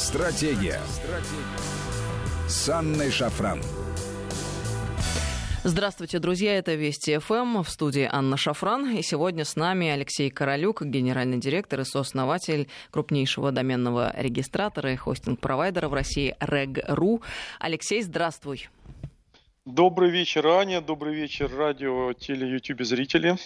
Стратегия. Стратегия. С Анной Шафран. Здравствуйте, друзья, это Вести ФМ, в студии Анна Шафран, и сегодня с нами Алексей Королюк, генеральный директор и сооснователь крупнейшего доменного регистратора и хостинг-провайдера в России Reg.ru. Алексей, здравствуй. Добрый вечер, Аня. Добрый вечер, радио, теле, ютубе зрители.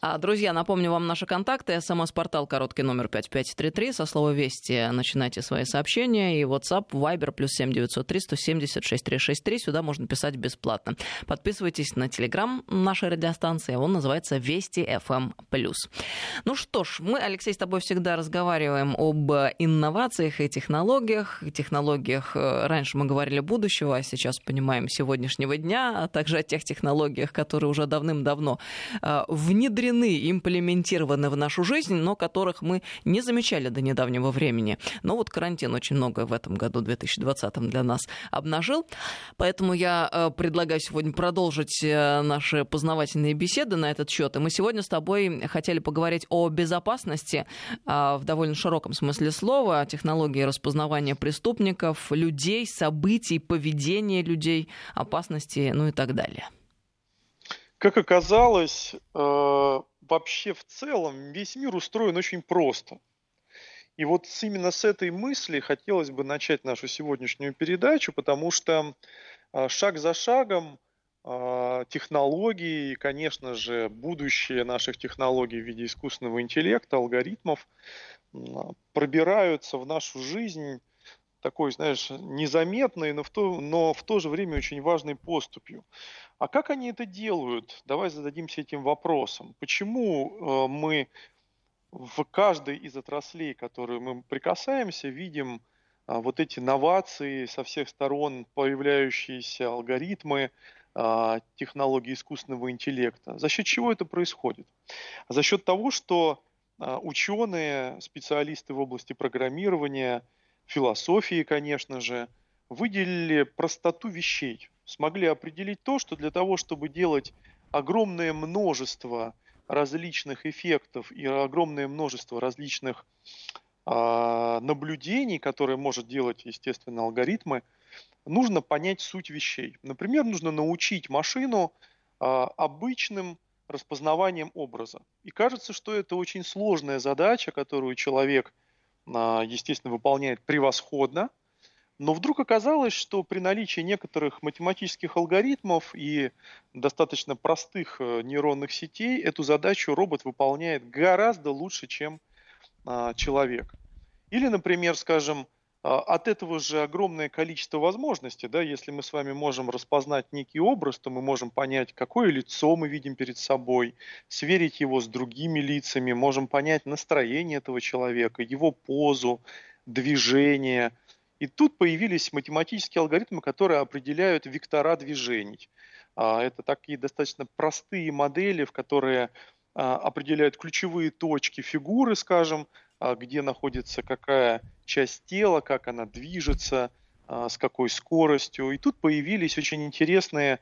А, друзья, напомню вам наши контакты. СМС-портал короткий номер 5533. Со слова «Вести» начинайте свои сообщения. И WhatsApp, Viber, плюс 7903 170 6363. Сюда можно писать бесплатно. Подписывайтесь на Телеграм нашей радиостанции. Он называется «Вести FM+.» Ну что ж, мы, Алексей, с тобой всегда разговариваем об инновациях и технологиях. Технологиях э, раньше мы говорили будущего, а сейчас понимаем сегодняшнего дня, а также о тех технологиях, которые уже давным-давно э, внедрены, имплементированы в нашу жизнь, но которых мы не замечали до недавнего времени. Но вот карантин очень многое в этом году, 2020 для нас обнажил. Поэтому я э, предлагаю сегодня продолжить э, наши познавательные беседы на этот счет. И мы сегодня с тобой хотели поговорить о безопасности э, в довольно широком смысле слова, технологии распознавания преступников, людей, событий, поведения людей, опасности, ну и так далее. Как оказалось, э, вообще в целом весь мир устроен очень просто. И вот именно с этой мысли хотелось бы начать нашу сегодняшнюю передачу, потому что э, шаг за шагом э, технологии конечно же, будущее наших технологий в виде искусственного интеллекта, алгоритмов пробираются в нашу жизнь такой, знаешь, незаметной, но в то, но в то же время очень важной поступью. А как они это делают? Давай зададимся этим вопросом. Почему э, мы в каждой из отраслей, которые мы прикасаемся, видим а, вот эти новации со всех сторон, появляющиеся алгоритмы, а, технологии искусственного интеллекта. За счет чего это происходит? За счет того, что а, ученые, специалисты в области программирования – философии, конечно же, выделили простоту вещей, смогли определить то, что для того, чтобы делать огромное множество различных эффектов и огромное множество различных э, наблюдений, которые может делать, естественно, алгоритмы, нужно понять суть вещей. Например, нужно научить машину э, обычным распознаванием образа. И кажется, что это очень сложная задача, которую человек – естественно, выполняет превосходно, но вдруг оказалось, что при наличии некоторых математических алгоритмов и достаточно простых э, нейронных сетей эту задачу робот выполняет гораздо лучше, чем а, человек. Или, например, скажем, а, от этого же огромное количество возможностей. Да? Если мы с вами можем распознать некий образ, то мы можем понять, какое лицо мы видим перед собой, сверить его с другими лицами, можем понять настроение этого человека, его позу, движение. И тут появились математические алгоритмы, которые определяют вектора движений. А, это такие достаточно простые модели, в которые а, определяют ключевые точки фигуры, скажем, а, где находится какая часть тела, как она движется, а, с какой скоростью. И тут появились очень интересные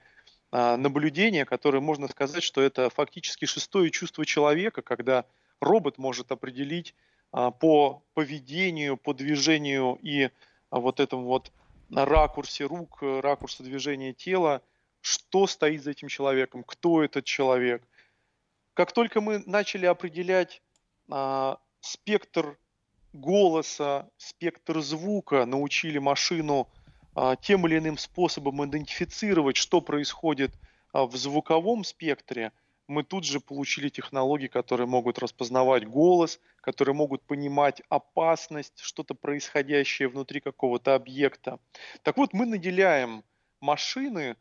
а, наблюдения, которые можно сказать, что это фактически шестое чувство человека, когда робот может определить по поведению, по движению и вот этом вот ракурсе рук, ракурсе движения тела, что стоит за этим человеком, кто этот человек. Как только мы начали определять спектр голоса, спектр звука научили машину а, тем или иным способом идентифицировать, что происходит а, в звуковом спектре, мы тут же получили технологии, которые могут распознавать голос, которые могут понимать опасность, что-то происходящее внутри какого-то объекта. Так вот, мы наделяем машины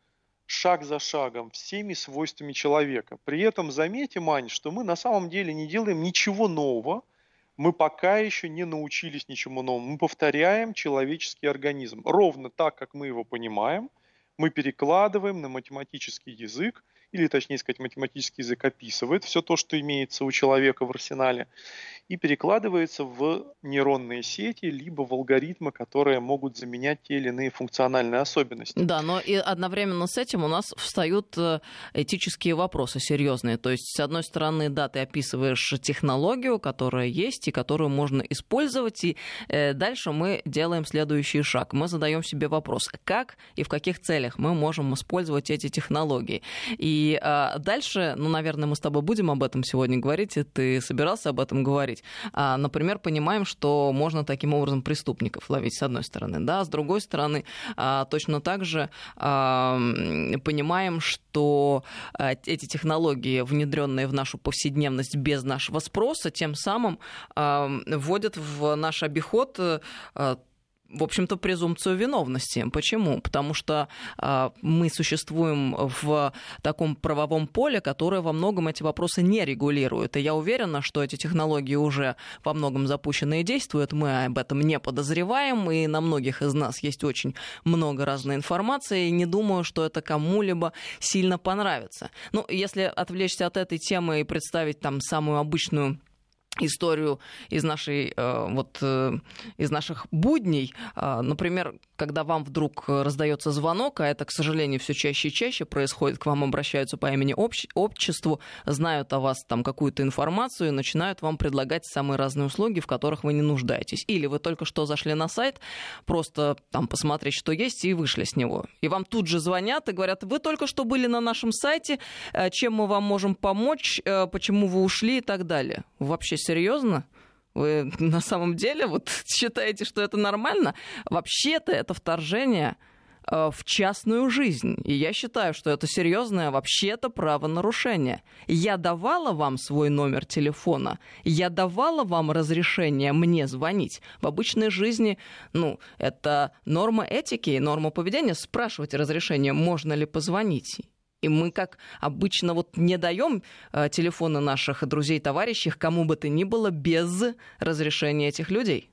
шаг за шагом всеми свойствами человека. При этом заметим, Ань, что мы на самом деле не делаем ничего нового, мы пока еще не научились ничему новому. Мы повторяем человеческий организм ровно так, как мы его понимаем. Мы перекладываем на математический язык или точнее сказать математический язык описывает все то, что имеется у человека в арсенале, и перекладывается в нейронные сети, либо в алгоритмы, которые могут заменять те или иные функциональные особенности. Да, но и одновременно с этим у нас встают э, этические вопросы серьезные. То есть, с одной стороны, да, ты описываешь технологию, которая есть и которую можно использовать, и э, дальше мы делаем следующий шаг. Мы задаем себе вопрос, как и в каких целях мы можем использовать эти технологии. И э, дальше, ну, наверное, мы с тобой будем об этом сегодня говорить, и ты собирался об этом говорить. А, например, понимаем, что можно таким образом преступников ловить, с одной стороны, да, а с другой стороны, а, точно так же а, понимаем, что а, эти технологии, внедренные в нашу повседневность без нашего спроса, тем самым а, вводят в наш обиход а, в общем-то, презумпцию виновности. Почему? Потому что э, мы существуем в таком правовом поле, которое во многом эти вопросы не регулирует. И я уверена, что эти технологии уже во многом запущены и действуют. Мы об этом не подозреваем, и на многих из нас есть очень много разной информации, и не думаю, что это кому-либо сильно понравится. Ну, если отвлечься от этой темы и представить там самую обычную историю из нашей э, вот э, из наших будней, э, например, когда вам вдруг раздается звонок, а это, к сожалению, все чаще и чаще происходит, к вам обращаются по имени общ, обществу, знают о вас там какую-то информацию и начинают вам предлагать самые разные услуги, в которых вы не нуждаетесь. Или вы только что зашли на сайт, просто там посмотреть, что есть, и вышли с него. И вам тут же звонят и говорят, вы только что были на нашем сайте, чем мы вам можем помочь, почему вы ушли и так далее. Вообще серьезно? Вы на самом деле вот считаете, что это нормально? Вообще-то это вторжение э, в частную жизнь. И я считаю, что это серьезное вообще-то правонарушение. Я давала вам свой номер телефона, я давала вам разрешение мне звонить. В обычной жизни, ну, это норма этики, норма поведения, спрашивать разрешение, можно ли позвонить. И мы, как обычно, вот не даем э, телефоны наших друзей, товарищей, кому бы то ни было, без разрешения этих людей.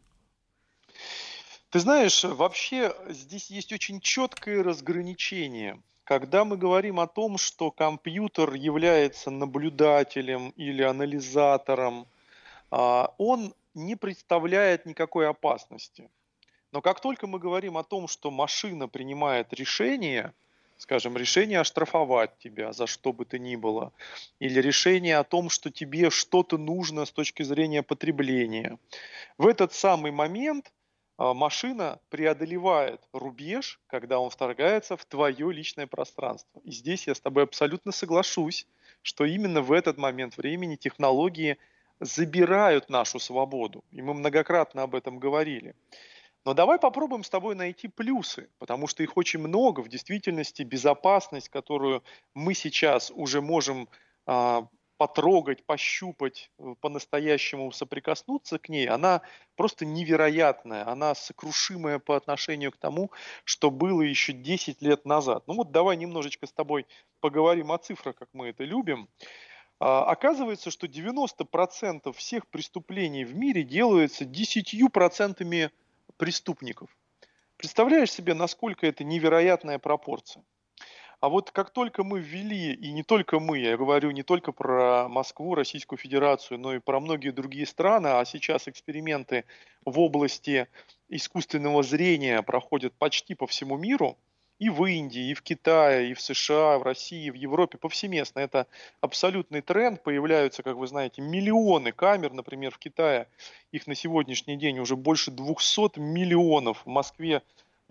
Ты знаешь, вообще здесь есть очень четкое разграничение. Когда мы говорим о том, что компьютер является наблюдателем или анализатором, а, он не представляет никакой опасности. Но как только мы говорим о том, что машина принимает решение – скажем, решение оштрафовать тебя за что бы то ни было, или решение о том, что тебе что-то нужно с точки зрения потребления. В этот самый момент а, машина преодолевает рубеж, когда он вторгается в твое личное пространство. И здесь я с тобой абсолютно соглашусь, что именно в этот момент времени технологии забирают нашу свободу. И мы многократно об этом говорили. Но давай попробуем с тобой найти плюсы, потому что их очень много. В действительности безопасность, которую мы сейчас уже можем а, потрогать, пощупать, э, по-настоящему соприкоснуться к ней, она просто невероятная, она сокрушимая по отношению к тому, что было еще 10 лет назад. Ну вот давай немножечко с тобой поговорим о цифрах, как мы это любим. А, оказывается, что 90% всех преступлений в мире делаются 10% преступников. Представляешь себе, насколько это невероятная пропорция? А вот как только мы ввели, и не только мы, я говорю не только про Москву, Российскую Федерацию, но и про многие другие страны, а сейчас эксперименты в области искусственного зрения проходят почти по всему миру – и в Индии, и в Китае, и в США, в России, и в Европе повсеместно. Это абсолютный тренд. Появляются, как вы знаете, миллионы камер. Например, в Китае их на сегодняшний день уже больше 200 миллионов. В Москве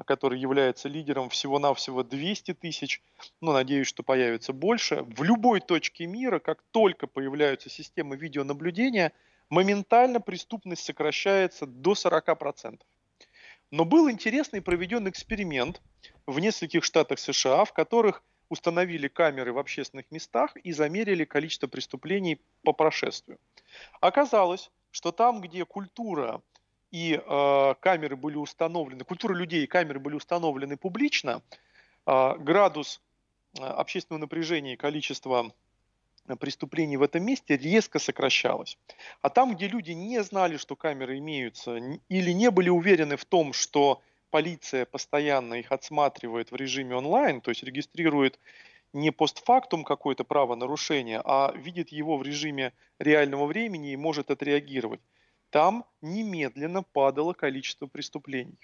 который является лидером всего-навсего 200 тысяч, но надеюсь, что появится больше. В любой точке мира, как только появляются системы видеонаблюдения, моментально преступность сокращается до 40%. Но был интересный проведен эксперимент в нескольких штатах США, в которых установили камеры в общественных местах и замерили количество преступлений по прошествию. Оказалось, что там, где культура и э, камеры были установлены, культура людей и камеры были установлены публично, э, градус э, общественного напряжения и количество преступлений в этом месте резко сокращалось. А там, где люди не знали, что камеры имеются, или не были уверены в том, что полиция постоянно их отсматривает в режиме онлайн, то есть регистрирует не постфактум какое-то правонарушение, а видит его в режиме реального времени и может отреагировать. Там немедленно падало количество преступлений.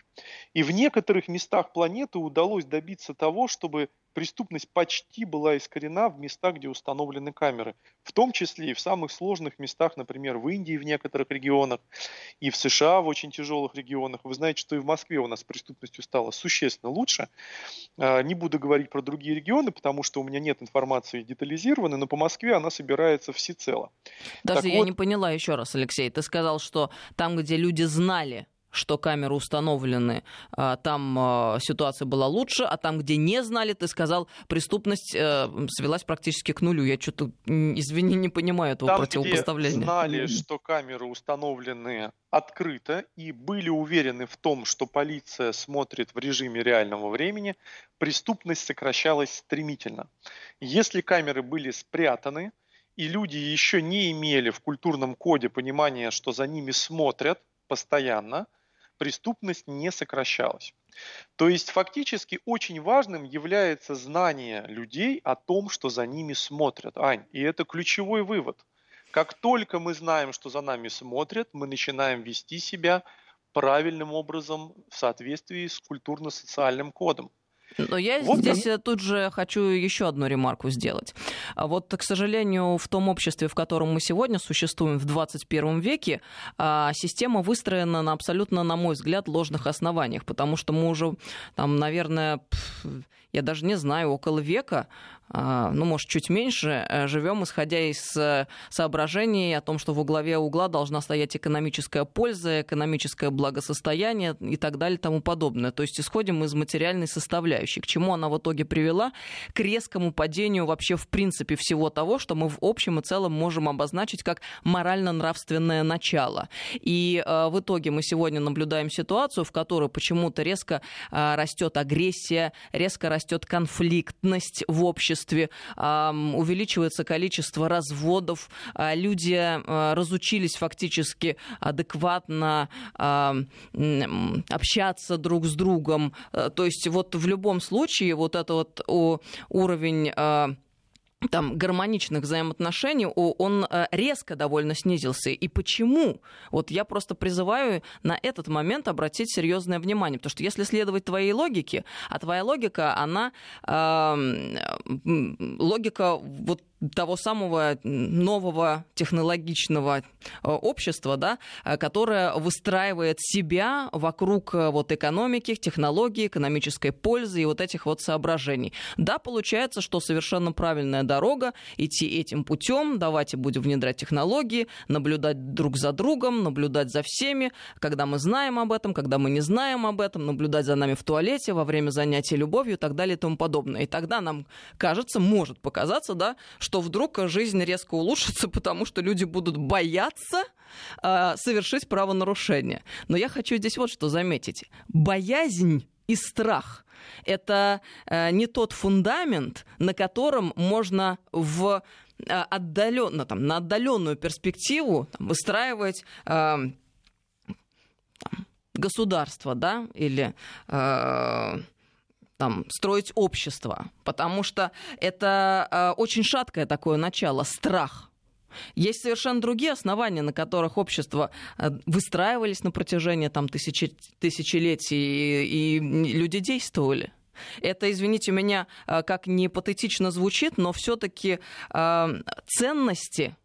И в некоторых местах планеты удалось добиться того, чтобы преступность почти была искорена в местах, где установлены камеры. В том числе и в самых сложных местах, например, в Индии в некоторых регионах, и в США в очень тяжелых регионах. Вы знаете, что и в Москве у нас преступностью стало существенно лучше. А, не буду говорить про другие регионы, потому что у меня нет информации детализированной, но по Москве она собирается всецело. Даже так я вот... не поняла еще раз, Алексей. Ты сказал, что там, где люди знали, что камеры установлены, а, там а, ситуация была лучше, а там, где не знали, ты сказал, преступность э, свелась практически к нулю. Я что-то, извини, не понимаю этого там, противопоставления. Где знали, что камеры установлены открыто и были уверены в том, что полиция смотрит в режиме реального времени, преступность сокращалась стремительно. Если камеры были спрятаны, и люди еще не имели в культурном коде понимания, что за ними смотрят постоянно – преступность не сокращалась. То есть фактически очень важным является знание людей о том, что за ними смотрят. Ань, и это ключевой вывод. Как только мы знаем, что за нами смотрят, мы начинаем вести себя правильным образом в соответствии с культурно-социальным кодом. Но я вот здесь да. тут же хочу еще одну ремарку сделать. А вот, к сожалению, в том обществе, в котором мы сегодня существуем в 21 веке, а, система выстроена на абсолютно, на мой взгляд, ложных основаниях, потому что мы уже, там, наверное, я даже не знаю, около века а, ну, может, чуть меньше, э, живем, исходя из э, соображений о том, что во главе угла должна стоять экономическая польза, экономическое благосостояние и так далее и тому подобное. То есть исходим из материальной составляющей. К чему она в итоге привела? К резкому падению вообще в принципе всего того, что мы в общем и целом можем обозначить как морально-нравственное начало. И э, в итоге мы сегодня наблюдаем ситуацию, в которой почему-то резко растет агрессия, резко растет конфликтность в обществе, увеличивается количество разводов, а, люди а, разучились фактически адекватно общаться друг с другом. Э, то есть вот в любом случае вот это вот уровень а, там, гармоничных взаимоотношений, он э, резко довольно снизился. И почему? Вот я просто призываю на этот момент обратить серьезное внимание, потому что если следовать твоей логике, а твоя логика, она э, логика вот того самого нового технологичного э, общества, да, э, которое выстраивает себя вокруг э, вот экономики, технологий, экономической пользы и вот этих вот соображений. Да, получается, что совершенно правильная дорога идти этим путем, давайте будем внедрять технологии, наблюдать друг за другом, наблюдать за всеми, когда мы знаем об этом, когда мы не знаем об этом, наблюдать за нами в туалете, во время занятий любовью и так далее и тому подобное. И тогда нам кажется, может показаться, да, что что вдруг жизнь резко улучшится, потому что люди будут бояться э, совершить правонарушение. Но я хочу здесь вот что заметить. Боязнь и страх – это э, не тот фундамент, на котором можно в э, отдаленно, там, на отдаленную перспективу там, выстраивать э, государство, да, или э, там, строить общество, потому что это э, очень шаткое такое начало, страх. Есть совершенно другие основания, на которых общества э, выстраивались на протяжении там, тысячи, тысячелетий, и, и люди действовали. Это, извините меня, э, как не патетично звучит, но все-таки ценности,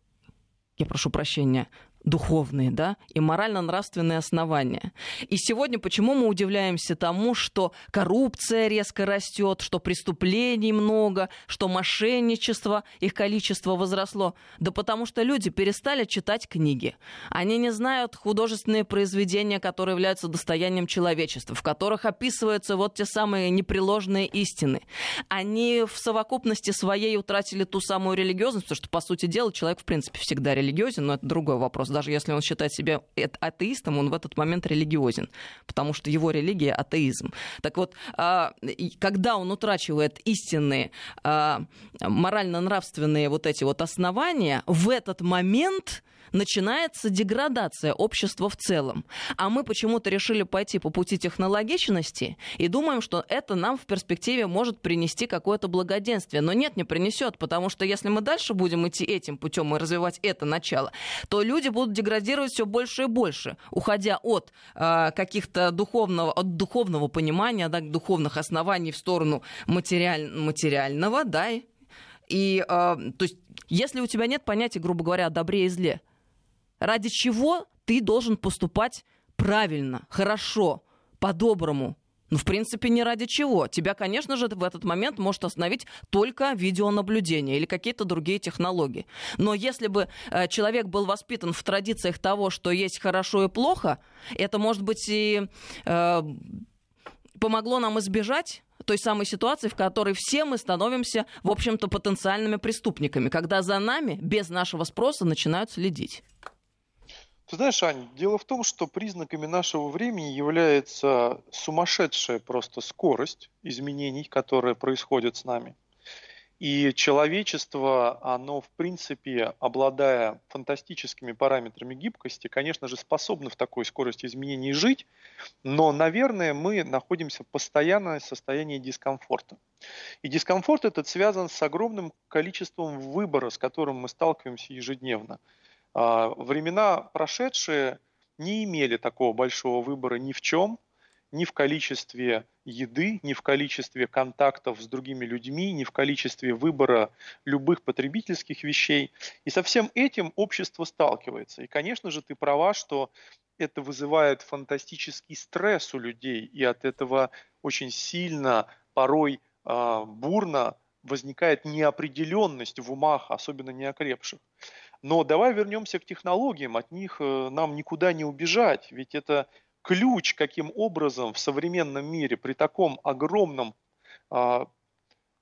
я прошу прощения, духовные, да, и морально-нравственные основания. И сегодня почему мы удивляемся тому, что коррупция резко растет, что преступлений много, что мошенничество, их количество возросло? Да потому что люди перестали читать книги. Они не знают художественные произведения, которые являются достоянием человечества, в которых описываются вот те самые непреложные истины. Они в совокупности своей утратили ту самую религиозность, потому что, по сути дела, человек, в принципе, всегда религиозен, но это другой вопрос даже если он считает себя атеистом, он в этот момент религиозен, потому что его религия атеизм. Так вот, а, когда он утрачивает истинные а, морально-нравственные вот эти вот основания, в этот момент начинается деградация общества в целом. А мы почему-то решили пойти по пути технологичности и думаем, что это нам в перспективе может принести какое-то благоденствие. Но нет, не принесет, потому что если мы дальше будем идти этим путем и развивать это начало, то люди будут деградировать все больше и больше, уходя от э, каких-то духовного, от духовного понимания, да, духовных оснований в сторону материаль, материального, да, и, э, то есть, если у тебя нет понятия, грубо говоря, о добре и зле, ради чего ты должен поступать правильно, хорошо, по-доброму? Ну, в принципе, не ради чего. Тебя, конечно же, в этот момент может остановить только видеонаблюдение или какие-то другие технологии. Но если бы э, человек был воспитан в традициях того, что есть хорошо и плохо, это, может быть, и э, помогло нам избежать той самой ситуации, в которой все мы становимся, в общем-то, потенциальными преступниками, когда за нами без нашего спроса начинают следить. Ты знаешь, Ань, дело в том, что признаками нашего времени является сумасшедшая просто скорость изменений, которые происходят с нами – и человечество, оно, в принципе, обладая фантастическими параметрами гибкости, конечно же, способно в такой скорости изменений жить, но, наверное, мы находимся в постоянном состоянии дискомфорта. И дискомфорт этот связан с огромным количеством выбора, с которым мы сталкиваемся ежедневно. А, времена прошедшие не имели такого большого выбора ни в чем, ни в количестве еды, ни в количестве контактов с другими людьми, ни в количестве выбора любых потребительских вещей. И со всем этим общество сталкивается. И, конечно же, ты права, что это вызывает фантастический стресс у людей, и от этого очень сильно, порой э, бурно возникает неопределенность в умах, особенно неокрепших. Но давай вернемся к технологиям, от них э, нам никуда не убежать, ведь это ключ, каким образом в современном мире при таком огромном, а,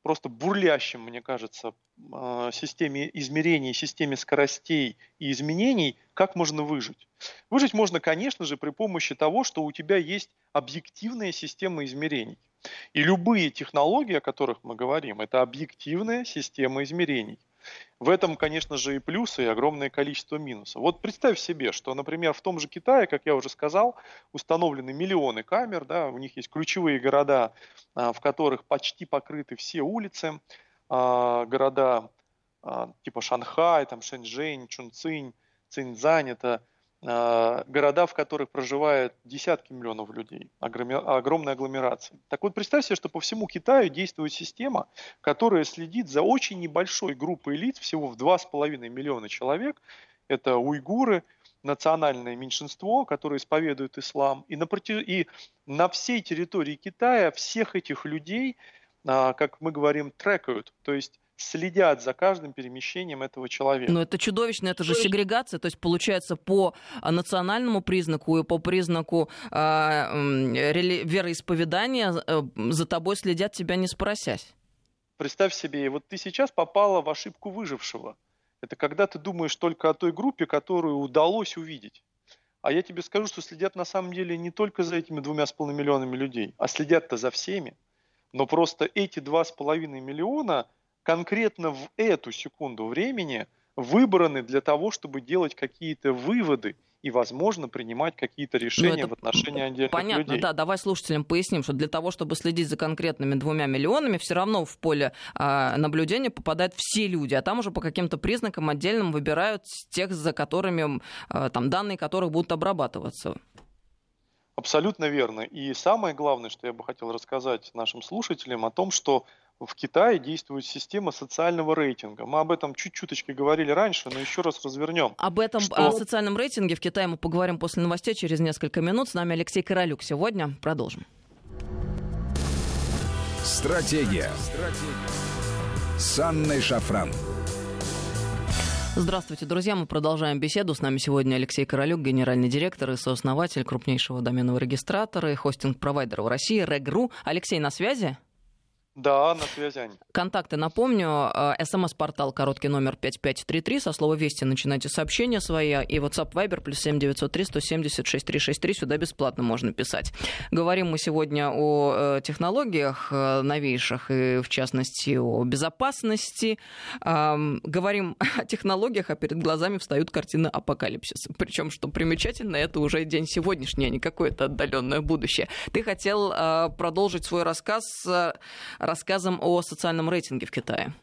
просто бурлящем, мне кажется, а, системе измерений, системе скоростей и изменений, как можно выжить? Выжить можно, конечно же, при помощи того, что у тебя есть объективная система измерений. И любые технологии, о которых мы говорим, это объективная система измерений. В этом, конечно же, и плюсы, и огромное количество минусов. Вот представь себе, что, например, в том же Китае, как я уже сказал, установлены миллионы камер, да, у них есть ключевые города, а, в которых почти покрыты все улицы, а, города а, типа Шанхай, там Шэньчжэнь, Чунцинь, Циньцзань, это города, в которых проживают десятки миллионов людей, огромная агломерация. Так вот, представь себе, что по всему Китаю действует система, которая следит за очень небольшой группой лиц, всего в 2,5 миллиона человек. Это уйгуры, национальное меньшинство, которое исповедует ислам. И на, против... и на всей территории Китая всех этих людей, а, как мы говорим, трекают. То есть следят за каждым перемещением этого человека. Но это чудовищно, это же сегрегация, то есть получается по а, национальному признаку и по признаку э, вероисповедания э, за тобой следят тебя не спросясь. Представь себе, вот ты сейчас попала в ошибку выжившего. Это когда ты думаешь только о той группе, которую удалось увидеть. А я тебе скажу, что следят на самом деле не только за этими двумя с половиной миллионами людей, а следят-то за всеми. Но просто эти два с половиной миллиона – конкретно в эту секунду времени выбраны для того, чтобы делать какие-то выводы и, возможно, принимать какие-то ну, решения в отношении отдельных понятно, людей. да. Давай слушателям поясним, что для того, чтобы следить за конкретными двумя миллионами, все равно в поле э, наблюдения попадают все люди, а там уже по каким-то признакам отдельным выбирают тех, за которыми э, там данные которых будут обрабатываться. Абсолютно верно. И самое главное, что я бы хотел рассказать нашим слушателям о том, что в Китае действует система социального рейтинга. Мы об этом чуть-чуточки говорили раньше, но еще раз развернем. Об этом что... о социальном рейтинге в Китае мы поговорим после новостей через несколько минут. С нами Алексей Королюк. Сегодня продолжим. Стратегия. Стратегия. С Анной Шафран. Здравствуйте, друзья. Мы продолжаем беседу. С нами сегодня Алексей Королюк, генеральный директор и сооснователь крупнейшего доменного регистратора и хостинг-провайдера в России, Регру. Алексей, на связи? Да, на связи, Аня. Контакты напомню. Э, СМС-портал короткий номер 5533. Со слова «Вести» начинайте сообщения свои. И WhatsApp Viber плюс 7903 176 363. Сюда бесплатно можно писать. Говорим мы сегодня о э, технологиях э, новейших и, в частности, о безопасности. Говорим о технологиях, а перед глазами встают картины апокалипсиса. Причем, что примечательно, это уже день сегодняшний, а не какое-то отдаленное будущее. Ты хотел продолжить свой рассказ рассказом о социальном рейтинге в Китае.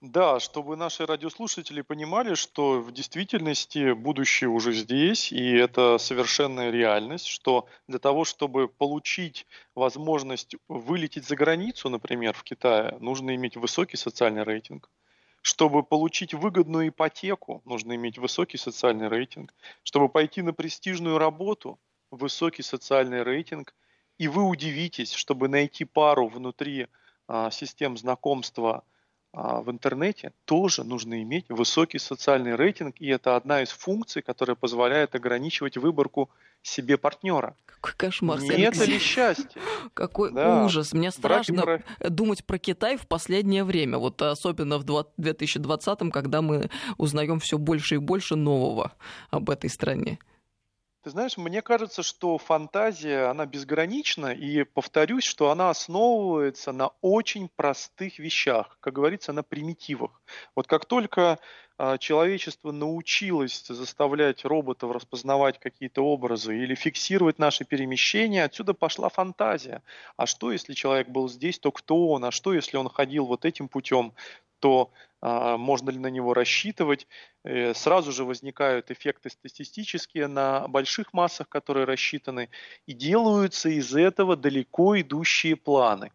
Да, чтобы наши радиослушатели понимали, что в действительности будущее уже здесь, и это совершенная реальность, что для того, чтобы получить возможность вылететь за границу, например, в Китае, нужно иметь высокий социальный рейтинг. Чтобы получить выгодную ипотеку, нужно иметь высокий социальный рейтинг. Чтобы пойти на престижную работу, высокий социальный рейтинг – и вы удивитесь, чтобы найти пару внутри а, систем знакомства а, в интернете, тоже нужно иметь высокий социальный рейтинг, и это одна из функций, которая позволяет ограничивать выборку себе партнера. Какой кошмар. Не это ли счастье? Какой да. ужас. Мне страшно Браки... думать про Китай в последнее время. Вот особенно в 2020, когда мы узнаем все больше и больше нового об этой стране. Ты знаешь, мне кажется, что фантазия, она безгранична, и повторюсь, что она основывается на очень простых вещах, как говорится, на примитивах. Вот как только а, человечество научилось заставлять роботов распознавать какие-то образы или фиксировать наши перемещения, отсюда пошла фантазия. А что, если человек был здесь, то кто он? А что, если он ходил вот этим путем? то можно ли на него рассчитывать. Э, сразу же возникают эффекты статистические на больших массах, которые рассчитаны, и делаются из этого далеко идущие планы.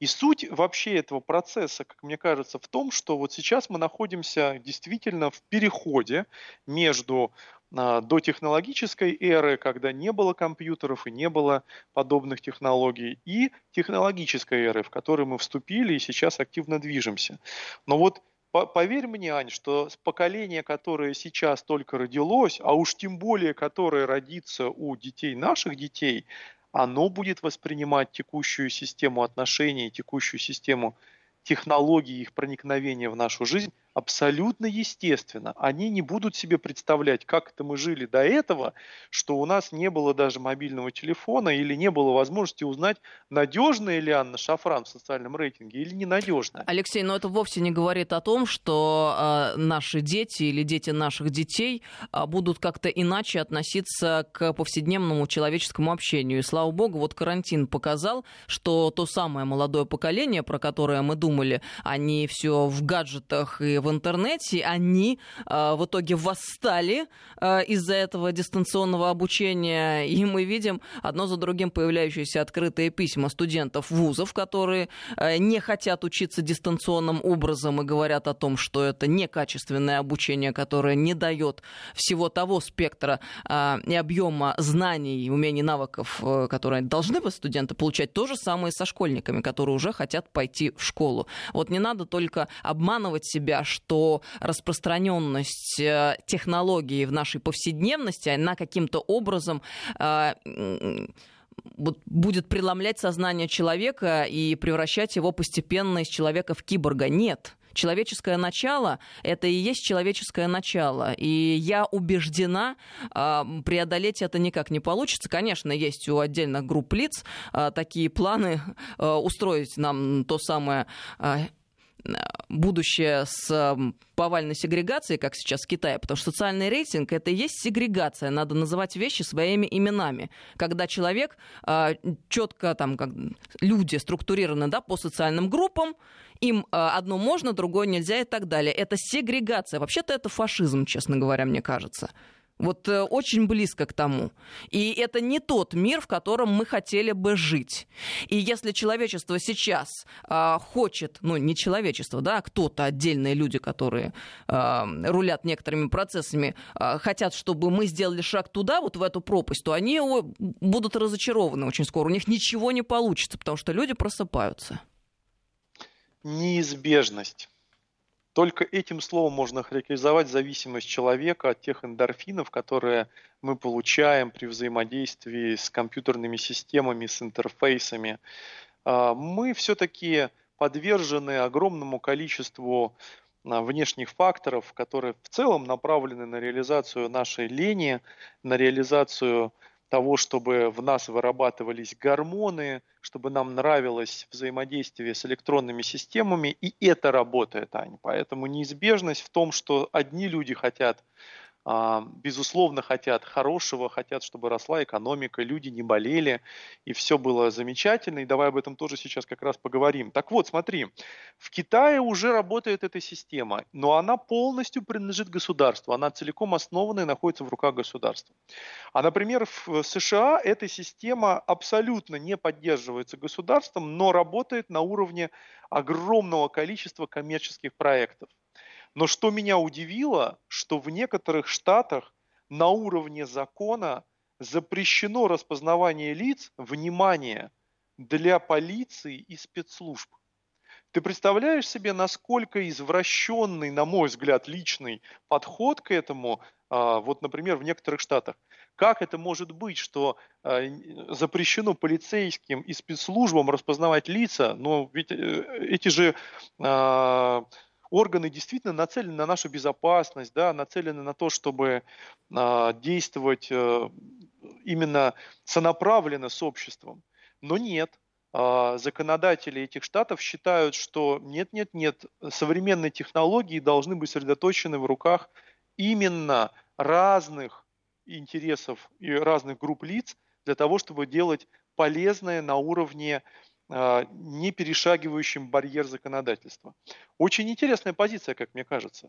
И суть вообще этого процесса, как мне кажется, в том, что вот сейчас мы находимся действительно в переходе между а, до технологической эры, когда не было компьютеров и не было подобных технологий, и технологической эры, в которой мы вступили и сейчас активно движемся. Но вот поверь мне, Ань, что поколение, которое сейчас только родилось, а уж тем более, которое родится у детей наших детей, оно будет воспринимать текущую систему отношений, текущую систему технологий их проникновения в нашу жизнь абсолютно естественно. Они не будут себе представлять, как это мы жили до этого, что у нас не было даже мобильного телефона или не было возможности узнать, надежная ли Анна Шафран в социальном рейтинге или ненадежная. Алексей, но это вовсе не говорит о том, что э, наши дети или дети наших детей э, будут как-то иначе относиться к повседневному человеческому общению. И слава богу, вот карантин показал, что то самое молодое поколение, про которое мы думали, они все в гаджетах и в интернете, они э, в итоге восстали э, из-за этого дистанционного обучения, и мы видим одно за другим появляющиеся открытые письма студентов вузов, которые э, не хотят учиться дистанционным образом и говорят о том, что это некачественное обучение, которое не дает всего того спектра и объема знаний, умений, навыков, которые должны бы студенты получать, то же самое со школьниками, которые уже хотят пойти в школу. Вот не надо только обманывать себя, что распространенность э, технологий в нашей повседневности, она каким-то образом э, будет преломлять сознание человека и превращать его постепенно из человека в киборга. Нет человеческое начало — это и есть человеческое начало. И я убеждена, а, преодолеть это никак не получится. Конечно, есть у отдельных групп лиц такие планы устроить нам то самое будущее с повальной сегрегацией, как сейчас в Китае, потому что социальный рейтинг это и есть сегрегация, надо называть вещи своими именами. Когда человек э, четко, там, как люди структурированы да, по социальным группам, им э, одно можно, другое нельзя и так далее. Это сегрегация. Вообще-то это фашизм, честно говоря, мне кажется. Вот э, очень близко к тому. И это не тот мир, в котором мы хотели бы жить. И если человечество сейчас э, хочет, ну не человечество, да, а кто-то, отдельные люди, которые э, рулят некоторыми процессами, э, хотят, чтобы мы сделали шаг туда, вот в эту пропасть, то они будут разочарованы очень скоро. У них ничего не получится, потому что люди просыпаются. Неизбежность только этим словом можно характеризовать зависимость человека от тех эндорфинов, которые мы получаем при взаимодействии с компьютерными системами, с интерфейсами. мы все-таки подвержены огромному количеству внешних факторов, которые в целом направлены на реализацию нашей лени, на реализацию того, чтобы в нас вырабатывались гормоны, чтобы нам нравилось взаимодействие с электронными системами, и это работает, Аня. Поэтому неизбежность в том, что одни люди хотят безусловно хотят хорошего, хотят, чтобы росла экономика, люди не болели, и все было замечательно. И давай об этом тоже сейчас как раз поговорим. Так вот, смотри, в Китае уже работает эта система, но она полностью принадлежит государству, она целиком основана и находится в руках государства. А, например, в США эта система абсолютно не поддерживается государством, но работает на уровне огромного количества коммерческих проектов. Но что меня удивило, что в некоторых штатах на уровне закона запрещено распознавание лиц, внимание, для полиции и спецслужб. Ты представляешь себе, насколько извращенный, на мой взгляд, личный подход к этому, а, вот, например, в некоторых штатах. Как это может быть, что а, запрещено полицейским и спецслужбам распознавать лица, но ведь э, эти же а, органы действительно нацелены на нашу безопасность, да, нацелены на то, чтобы э, действовать э, именно сонаправленно с обществом. Но нет, э, законодатели этих штатов считают, что нет-нет-нет, современные технологии должны быть сосредоточены в руках именно разных интересов и разных групп лиц для того, чтобы делать полезное на уровне а, не перешагивающим барьер законодательства. Очень интересная позиция, как мне кажется.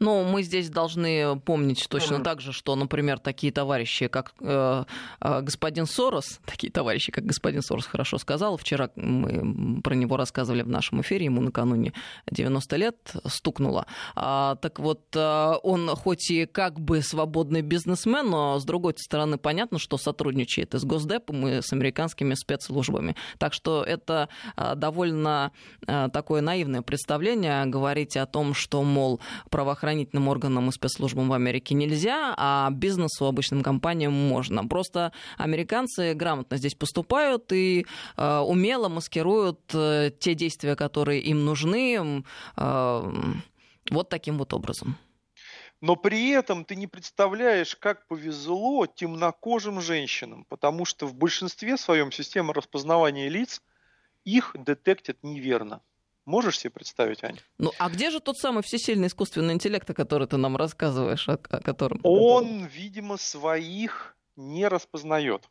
Но мы здесь должны помнить точно mm-hmm. так же, что, например, такие товарищи, как э, э, господин Сорос, такие товарищи, как господин Сорос хорошо сказал, вчера мы про него рассказывали в нашем эфире, ему накануне 90 лет стукнуло. А, так вот, э, он хоть и как бы свободный бизнесмен, но с другой стороны понятно, что сотрудничает и с Госдепом, и с американскими спецслужбами. Так что это а, довольно а, такое наивное представление говорить о том, что, мол, правоохранительным органам и спецслужбам в Америке нельзя, а бизнесу, обычным компаниям можно. Просто американцы грамотно здесь поступают и а, умело маскируют э, те действия, которые им нужны, вот таким вот образом. Но при этом ты не представляешь, как повезло темнокожим женщинам, потому что в большинстве своем система распознавания лиц – их детектят неверно. Можешь себе представить, Аня? Ну, а где же тот самый всесильный искусственный интеллект, о котором ты нам рассказываешь? О, о котором Он, видимо, своих не распознает.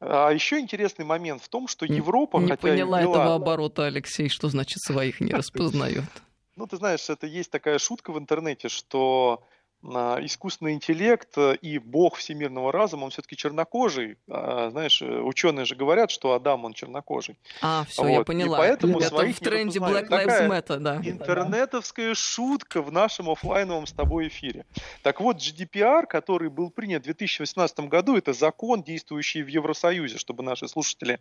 А еще интересный момент в том, что Европа, не, не хотя поняла ввела... этого оборота, Алексей, что значит своих не распознает? Ну, ты знаешь, это есть такая шутка в интернете, что искусственный интеллект э, и бог всемирного разума, он все-таки чернокожий. А, знаешь, э, ученые же говорят, что Адам, он чернокожий. А, все, вот. я поняла. И поэтому Это своих в тренде Black Lives Такая Matter, да. Интернетовская шутка в нашем офлайновом с тобой эфире. Так вот, GDPR, который был принят в 2018 году, это закон, действующий в Евросоюзе, чтобы наши слушатели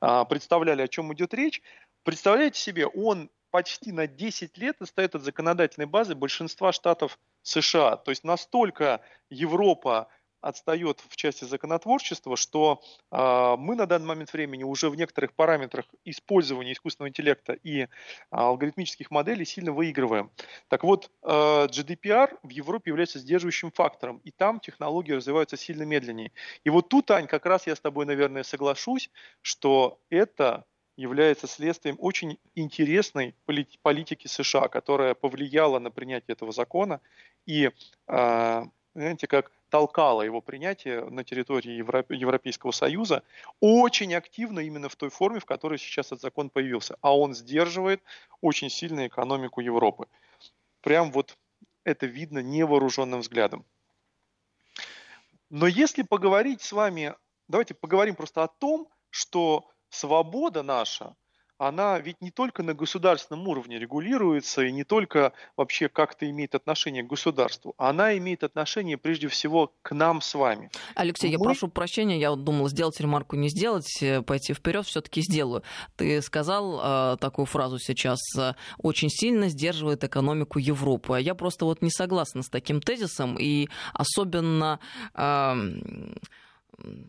а, представляли, о чем идет речь. Представляете себе, он почти на 10 лет отстает от законодательной базы большинства штатов США. То есть настолько Европа отстает в части законотворчества, что э, мы на данный момент времени уже в некоторых параметрах использования искусственного интеллекта и э, алгоритмических моделей сильно выигрываем. Так вот, э, GDPR в Европе является сдерживающим фактором, и там технологии развиваются сильно медленнее. И вот тут, Ань, как раз я с тобой, наверное, соглашусь, что это является следствием очень интересной политики США, которая повлияла на принятие этого закона и, а, знаете, как толкала его принятие на территории Европейского Союза очень активно именно в той форме, в которой сейчас этот закон появился. А он сдерживает очень сильно экономику Европы. Прям вот это видно невооруженным взглядом. Но если поговорить с вами, давайте поговорим просто о том, что свобода наша, она ведь не только на государственном уровне регулируется и не только вообще как-то имеет отношение к государству, она имеет отношение прежде всего к нам с вами. Алексей, Мы... я прошу прощения, я вот думала сделать ремарку, не сделать, э, пойти вперед, все-таки сделаю. Ты сказал э, такую фразу сейчас, э, очень сильно сдерживает экономику Европы. Я просто вот не согласна с таким тезисом, и особенно... Э,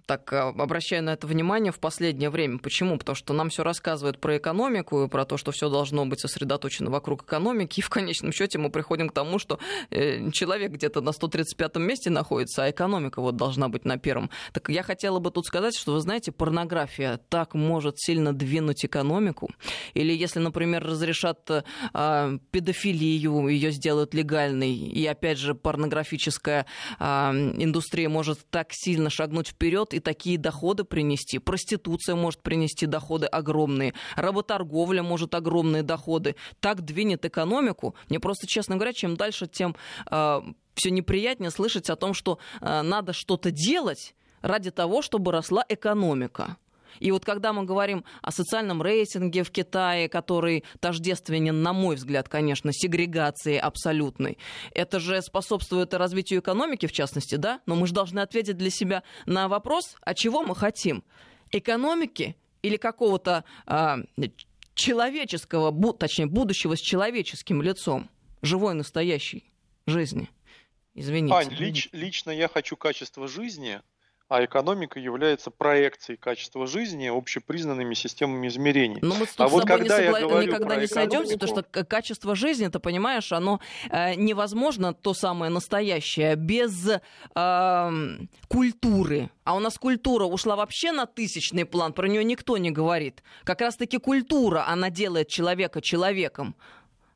так обращаю на это внимание в последнее время. Почему? Потому что нам все рассказывают про экономику и про то, что все должно быть сосредоточено вокруг экономики. И в конечном счете мы приходим к тому, что э, человек где-то на 135-м месте находится, а экономика вот должна быть на первом. Так я хотела бы тут сказать, что, вы знаете, порнография так может сильно двинуть экономику. Или если, например, разрешат э, педофилию, ее сделают легальной, и опять же порнографическая э, индустрия может так сильно шагнуть вперед и такие доходы принести. Проституция может принести доходы огромные, работорговля может огромные доходы. Так двинет экономику. Мне просто, честно говоря, чем дальше, тем э, все неприятнее слышать о том, что э, надо что-то делать ради того, чтобы росла экономика. И вот когда мы говорим о социальном рейтинге в Китае, который тождественен, на мой взгляд, конечно, сегрегации абсолютной, это же способствует развитию экономики, в частности, да? Но мы же должны ответить для себя на вопрос, а чего мы хотим? Экономики или какого-то а, человеческого, точнее, будущего с человеческим лицом, живой настоящей жизни? Извините. Ань, лич, лично я хочу качество жизни, а экономика является проекцией качества жизни общепризнанными системами измерений. Но мы с, а вот когда не согла... никогда не сойдемся, потому что качество жизни, ты понимаешь, оно э, невозможно то самое настоящее без э, культуры. А у нас культура ушла вообще на тысячный план, про нее никто не говорит. Как раз-таки культура, она делает человека человеком.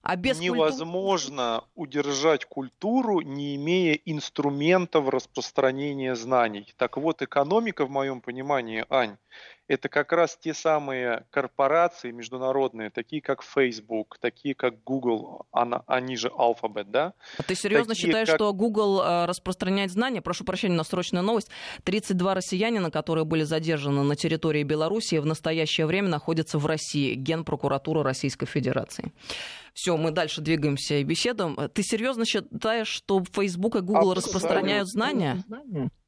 А без Невозможно культур... удержать культуру, не имея инструментов распространения знаний. Так вот, экономика, в моем понимании, Ань, это как раз те самые корпорации международные, такие как Facebook, такие как Google, она, они же Alphabet, да? А ты серьезно такие считаешь, как... что Google э, распространяет знания? Прошу прощения, на срочная новость. 32 россиянина, которые были задержаны на территории Беларуси, в настоящее время находятся в России, Генпрокуратура Российской Федерации. Все, мы дальше двигаемся и беседуем. Ты серьезно считаешь, что Facebook и Google Абсолютно. распространяют знания?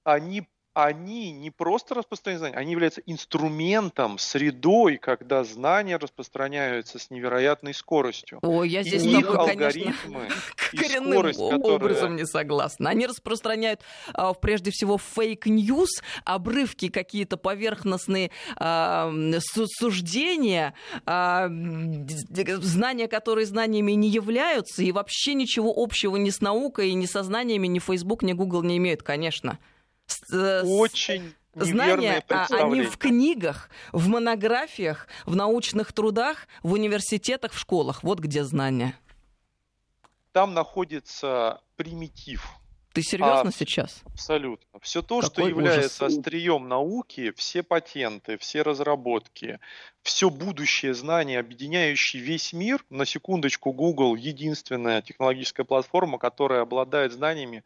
Они они не просто распространяют знания, они являются инструментом, средой, когда знания распространяются с невероятной скоростью. О, я здесь и с тобой, алгоритмы и коренным скорость, образом которая... не согласна. Они распространяют а, прежде всего fake news, обрывки какие-то поверхностные а, суждения, а, знания, которые знаниями не являются, и вообще ничего общего ни с наукой, ни со знаниями ни Facebook, ни Google не имеют, конечно. Э, Очень знания, они в книгах, в монографиях, в научных трудах, в университетах, в школах. Вот где знания. Там находится примитив. Ты серьезно а, сейчас? Абсолютно. Все то, Какой что является ужас. острием науки, все патенты, все разработки, все будущее знание, объединяющее весь мир, на секундочку, Google единственная технологическая платформа, которая обладает знаниями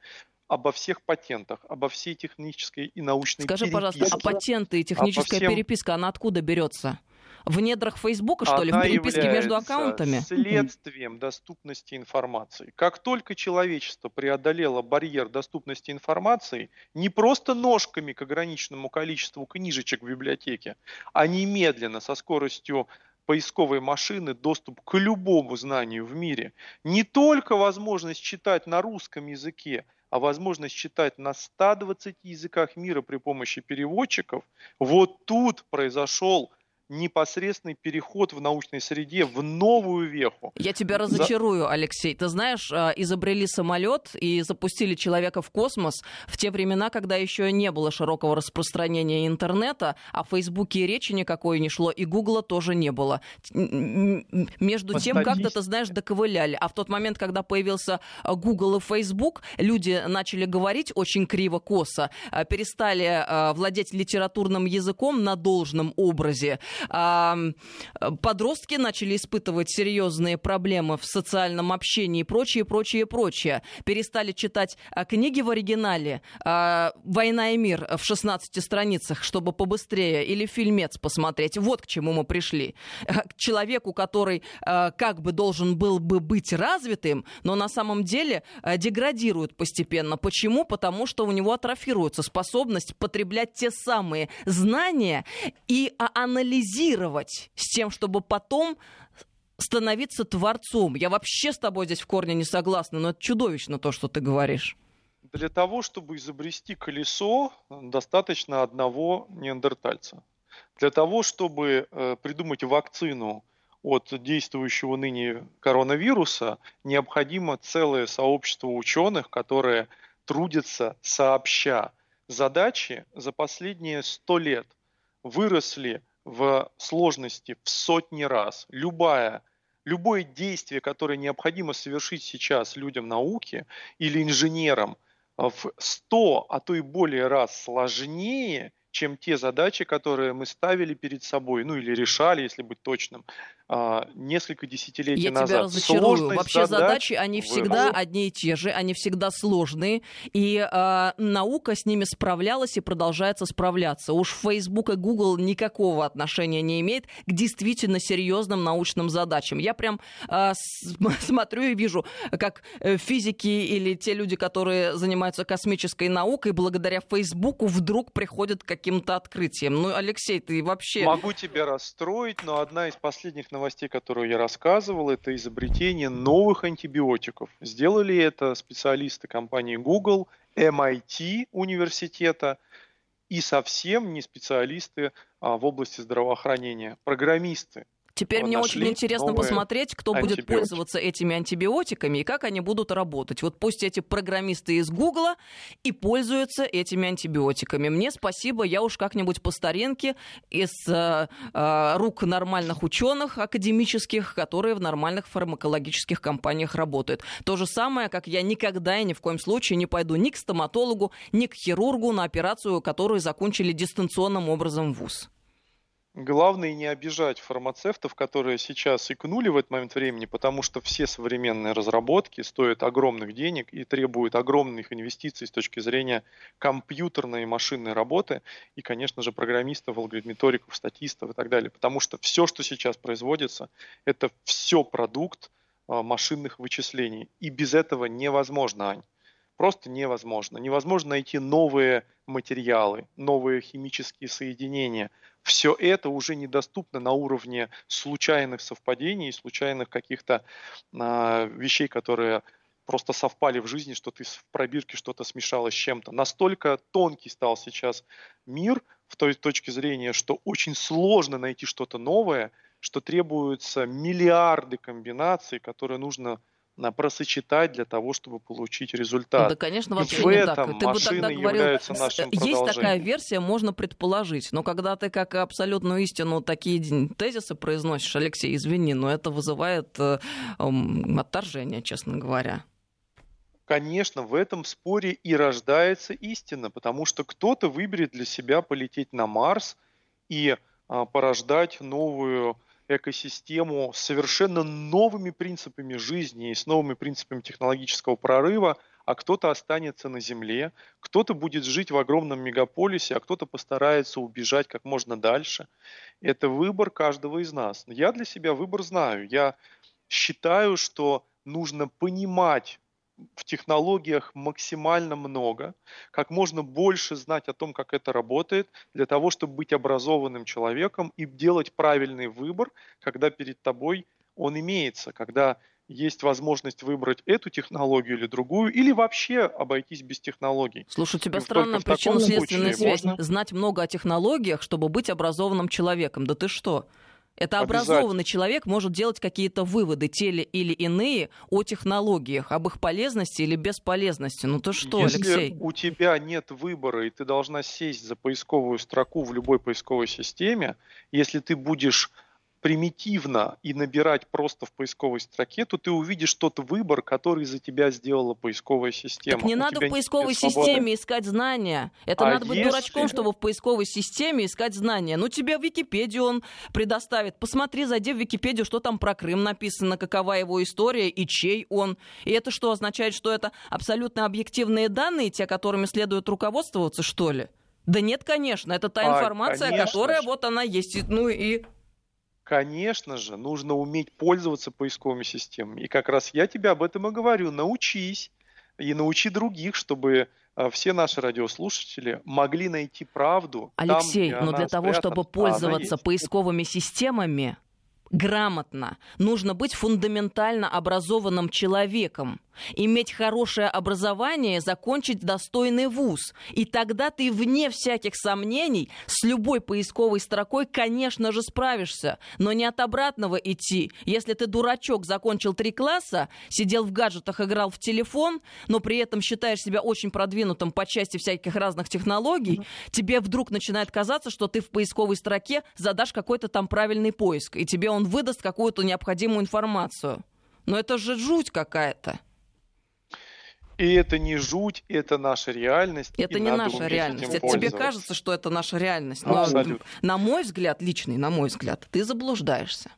обо всех патентах, обо всей технической и научной Скажи, переписке. пожалуйста, а патенты и техническая всем... переписка, она откуда берется? В недрах Фейсбука, что ли, в переписке между аккаунтами? следствием доступности информации. Как только человечество преодолело барьер доступности информации, не просто ножками к ограниченному количеству книжечек в библиотеке, а немедленно со скоростью поисковой машины доступ к любому знанию в мире. Не только возможность читать на русском языке, а возможность читать на 120 языках мира при помощи переводчиков, вот тут произошел непосредственный переход в научной среде в новую веху. Я тебя разочарую, Алексей. Ты знаешь, а, изобрели самолет и запустили человека в космос в те времена, когда еще не было широкого распространения интернета, о Фейсбуке и речи никакой не шло, и Гугла тоже не было. Между тем, как-то, ты знаешь, доковыляли. А в тот момент, когда появился Google и Facebook, люди начали говорить очень криво-косо, а, перестали а, владеть литературным языком на должном образе, подростки начали испытывать серьезные проблемы в социальном общении и прочее, прочее, прочее. Перестали читать а, книги в оригинале а, «Война и мир» в 16 страницах, чтобы побыстрее, или фильмец посмотреть. Вот к чему мы пришли. Э, к человеку, который а, как бы должен был бы быть развитым, но на самом деле деградирует постепенно. Почему? Потому что у него атрофируется способность потреблять те самые знания и анализировать анализировать с тем, чтобы потом становиться творцом. Я вообще с тобой здесь в корне не согласна, но это чудовищно то, что ты говоришь. Для того, чтобы изобрести колесо, достаточно одного неандертальца. Для того, чтобы э, придумать вакцину от действующего ныне коронавируса, необходимо целое сообщество ученых, которые трудятся сообща. Задачи за последние сто лет выросли в сложности в сотни раз. Любая любое действие, которое необходимо совершить сейчас людям науки или инженерам, в 100, а то и более раз сложнее, чем те задачи, которые мы ставили перед собой, ну или решали, если быть точным, а, несколько десятилетий Я назад. тебя разочарую. Сложность Вообще задач задачи, они всегда выросла. одни и те же, они всегда сложные, и э, наука с ними справлялась и продолжается справляться. Уж Facebook и Google никакого отношения не имеет к действительно серьезным научным задачам. Я прям э, с- смотрю и вижу, как э, физики или те люди, которые занимаются космической наукой, благодаря Фейсбуку вдруг приходят к каким-то открытиям. Ну, Алексей, ты вообще... Могу тебя расстроить, но одна из последних новостей, которую я рассказывал, это изобретение новых антибиотиков. Сделали это специалисты компании Google, MIT университета и совсем не специалисты а, в области здравоохранения, программисты. Теперь мне очень интересно посмотреть, кто будет пользоваться этими антибиотиками и как они будут работать. Вот пусть эти программисты из Гугла и пользуются этими антибиотиками. Мне спасибо, я уж как-нибудь по старинке из э, э, рук нормальных ученых академических, которые в нормальных фармакологических компаниях работают. То же самое, как я никогда и ни в коем случае не пойду ни к стоматологу, ни к хирургу на операцию, которую закончили дистанционным образом в ВУЗ. Главное не обижать фармацевтов, которые сейчас икнули в этот момент времени, потому что все современные разработки стоят огромных денег и требуют огромных инвестиций с точки зрения компьютерной и машинной работы, и, конечно же, программистов, алгоритмиториков, статистов и так далее. Потому что все, что сейчас производится, это все продукт а, машинных вычислений. И без этого невозможно, Ань. Просто невозможно. Невозможно найти новые материалы, новые химические соединения. Все это уже недоступно на уровне случайных совпадений, случайных каких-то а, вещей, которые просто совпали в жизни, что ты в пробирке что-то смешалось с чем-то. Настолько тонкий стал сейчас мир в той точке зрения, что очень сложно найти что-то новое, что требуются миллиарды комбинаций, которые нужно просочетать для того, чтобы получить результат. Да, конечно, вообще в не этом так. Ты бы тогда говорил, есть такая версия, можно предположить. Но когда ты как абсолютную истину такие тезисы произносишь, Алексей, извини, но это вызывает э, м, отторжение, честно говоря. Конечно, в этом споре и рождается истина, потому что кто-то выберет для себя полететь на Марс и а, порождать новую экосистему с совершенно новыми принципами жизни и с новыми принципами технологического прорыва, а кто-то останется на Земле, кто-то будет жить в огромном мегаполисе, а кто-то постарается убежать как можно дальше. Это выбор каждого из нас. Я для себя выбор знаю. Я считаю, что нужно понимать в технологиях максимально много, как можно больше знать о том, как это работает, для того, чтобы быть образованным человеком и делать правильный выбор, когда перед тобой он имеется, когда есть возможность выбрать эту технологию или другую, или вообще обойтись без технологий. Слушай, у тебя И таком причинно-следственная связь. можно- Знать много о технологиях, чтобы быть образованным человеком. Да ты что? Это образованный человек может делать какие-то выводы, те ли или иные, о технологиях, об их полезности или бесполезности. Ну ты что, Если Алексей? у тебя нет выбора, и ты должна сесть за поисковую строку в любой поисковой системе, если ты будешь примитивно и набирать просто в поисковой строке, то ты увидишь тот выбор, который за тебя сделала поисковая система. Так не У надо в поисковой системе искать знания. Это А надо быть если- дурачком, чтобы в поисковой системе искать знания. Ну, тебе в Википедию он предоставит. Посмотри, зайди в Википедию, что там про Крым написано, какова его история и чей он. И это что, означает, что это абсолютно объективные данные, те, которыми следует руководствоваться, что ли? Да нет, конечно, это та А, информация, конечно которая вот она есть. Ну и... Конечно же, нужно уметь пользоваться поисковыми системами. И как раз я тебе об этом и говорю. Научись и научи других, чтобы а, все наши радиослушатели могли найти правду. там, Алексей, где но она для того, чтобы пользоваться поисковыми системами, грамотно. Нужно быть фундаментально образованным человеком, иметь хорошее образование, закончить достойный вуз. И тогда ты, вне всяких сомнений, с любой поисковой строкой, конечно же, справишься. Но не от обратного идти. Если ты дурачок, закончил три класса, сидел в гаджетах, играл в телефон, но при этом считаешь себя очень продвинутым по части всяких разных технологий, mm-hmm. тебе вдруг начинает казаться, что ты в поисковой строке задашь какой-то там правильный поиск, и тебе он выдаст какую-то необходимую информацию. Но это же жуть какая-то. И это не жуть, это наша реальность. Это не наша реальность. Это тебе кажется, что это наша реальность. Но, Абсолютно. на мой взгляд, личный, на мой взгляд, ты заблуждаешься.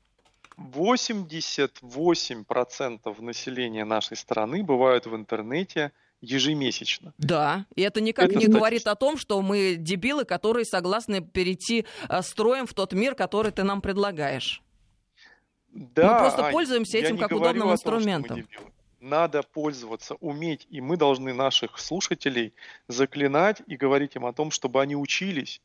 88% населения нашей страны бывают в интернете ежемесячно. Да, и это никак это не статистика. говорит о том, что мы дебилы, которые согласны перейти э, строем в тот мир, который ты нам предлагаешь. Да, мы просто пользуемся этим как удобным инструментом. Том, надо пользоваться, уметь, и мы должны наших слушателей заклинать и говорить им о том, чтобы они учились.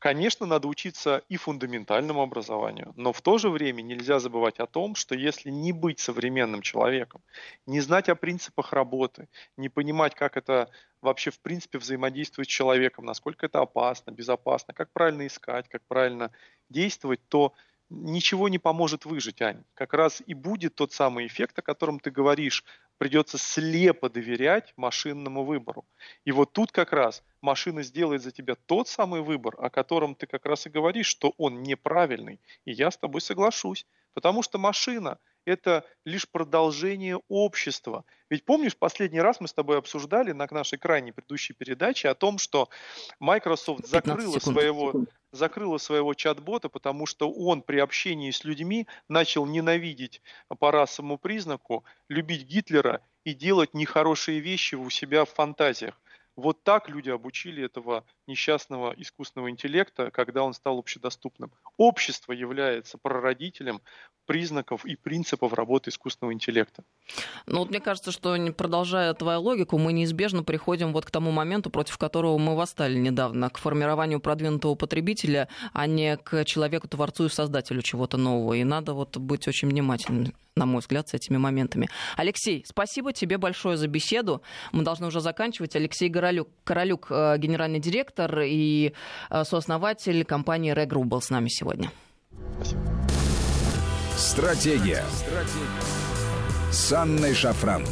Конечно, надо учиться и фундаментальному образованию, но в то же время нельзя забывать о том, что если не быть современным человеком, не знать о принципах работы, не понимать, как это вообще в принципе взаимодействует с человеком, насколько это опасно, безопасно, как правильно искать, как правильно действовать, то ничего не поможет выжить, Ань. Как раз и будет тот самый эффект, о котором ты говоришь. Придется слепо доверять машинному выбору. И вот тут как раз машина сделает за тебя тот самый выбор, о котором ты как раз и говоришь, что он неправильный. И я с тобой соглашусь. Потому что машина – это лишь продолжение общества. Ведь помнишь, последний раз мы с тобой обсуждали на нашей крайней предыдущей передаче о том, что Microsoft закрыла своего, закрыла своего чат-бота, потому что он при общении с людьми начал ненавидеть по расовому признаку, любить Гитлера и делать нехорошие вещи у себя в фантазиях. Вот так люди обучили этого несчастного искусственного интеллекта, когда он стал общедоступным. Общество является прародителем признаков и принципов работы искусственного интеллекта. Ну вот мне кажется, что продолжая твою логику, мы неизбежно приходим вот к тому моменту, против которого мы восстали недавно, к формированию продвинутого потребителя, а не к человеку-творцу и создателю чего-то нового. И надо вот быть очень внимательным на мой взгляд, с этими моментами. Алексей, спасибо тебе большое за беседу. Мы должны уже заканчивать. Алексей Королюк, Королюк э, генеральный директор и э, сооснователь компании Регру был с нами сегодня. Спасибо. Стратегия. Стратегия. С Анной Шафран.